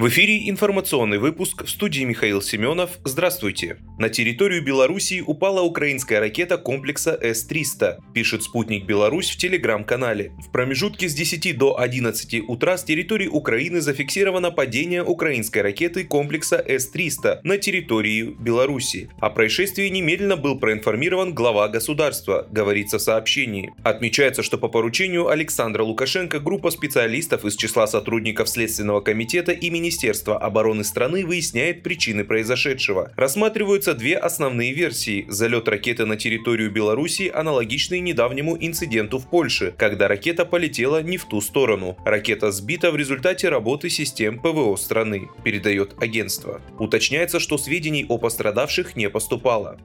В эфире информационный выпуск в студии Михаил Семенов. Здравствуйте. На территорию Белоруссии упала украинская ракета комплекса С-300, пишет спутник Беларусь в телеграм-канале. В промежутке с 10 до 11 утра с территории Украины зафиксировано падение украинской ракеты комплекса С-300 на территории Беларуси. О происшествии немедленно был проинформирован глава государства, говорится в сообщении. Отмечается, что по поручению Александра Лукашенко группа специалистов из числа сотрудников Следственного комитета имени Министерство обороны страны выясняет причины произошедшего. Рассматриваются две основные версии. Залет ракеты на территорию Беларуси аналогичный недавнему инциденту в Польше, когда ракета полетела не в ту сторону. Ракета сбита в результате работы систем ПВО страны, передает агентство. Уточняется, что сведений о пострадавших не поступало.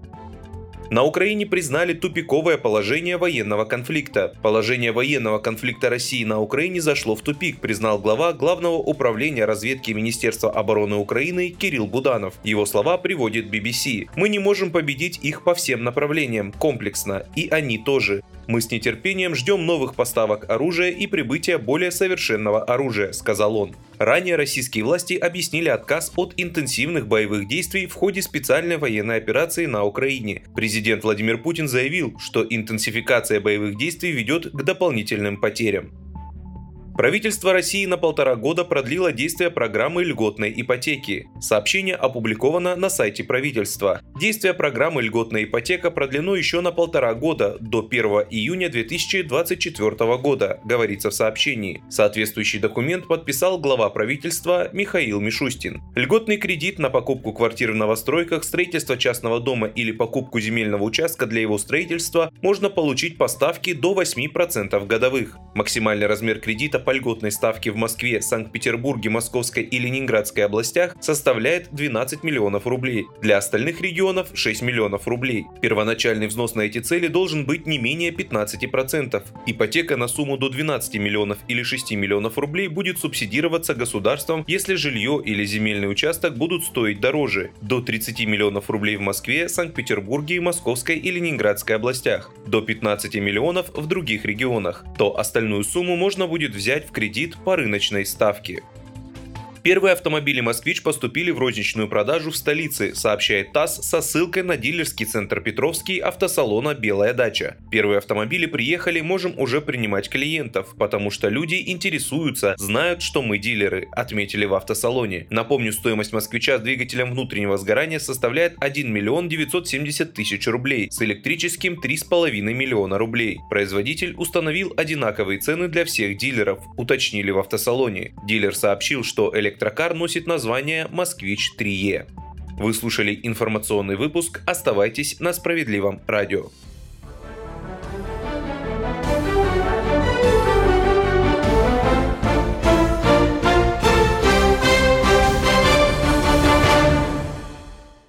На Украине признали тупиковое положение военного конфликта. Положение военного конфликта России на Украине зашло в тупик, признал глава Главного управления разведки Министерства обороны Украины Кирилл Буданов. Его слова приводит BBC. «Мы не можем победить их по всем направлениям, комплексно, и они тоже. Мы с нетерпением ждем новых поставок оружия и прибытия более совершенного оружия, сказал он. Ранее российские власти объяснили отказ от интенсивных боевых действий в ходе специальной военной операции на Украине. Президент Владимир Путин заявил, что интенсификация боевых действий ведет к дополнительным потерям. Правительство России на полтора года продлило действие программы льготной ипотеки. Сообщение опубликовано на сайте правительства. Действие программы льготная ипотека продлено еще на полтора года, до 1 июня 2024 года, говорится в сообщении. Соответствующий документ подписал глава правительства Михаил Мишустин. Льготный кредит на покупку квартир в новостройках, строительство частного дома или покупку земельного участка для его строительства можно получить по ставке до 8% годовых. Максимальный размер кредита по льготной ставке в Москве, Санкт-Петербурге, Московской и Ленинградской областях составляет 12 миллионов рублей. Для остальных регионов 6 миллионов рублей. Первоначальный взнос на эти цели должен быть не менее 15%. Ипотека на сумму до 12 миллионов или 6 миллионов рублей будет субсидироваться государством, если жилье или земельный участок будут стоить дороже. До 30 миллионов рублей в Москве, Санкт-Петербурге, Московской и Ленинградской областях. До 15 миллионов в других регионах. То остальную сумму можно будет взять взять в кредит по рыночной ставке. Первые автомобили «Москвич» поступили в розничную продажу в столице, сообщает ТАСС со ссылкой на дилерский центр Петровский автосалона «Белая дача». Первые автомобили приехали, можем уже принимать клиентов, потому что люди интересуются, знают, что мы дилеры, отметили в автосалоне. Напомню, стоимость «Москвича» с двигателем внутреннего сгорания составляет 1 миллион 970 тысяч рублей, с электрическим 3,5 миллиона рублей. Производитель установил одинаковые цены для всех дилеров, уточнили в автосалоне. Дилер сообщил, что электрический электрокар носит название «Москвич 3Е». Вы слушали информационный выпуск. Оставайтесь на справедливом радио.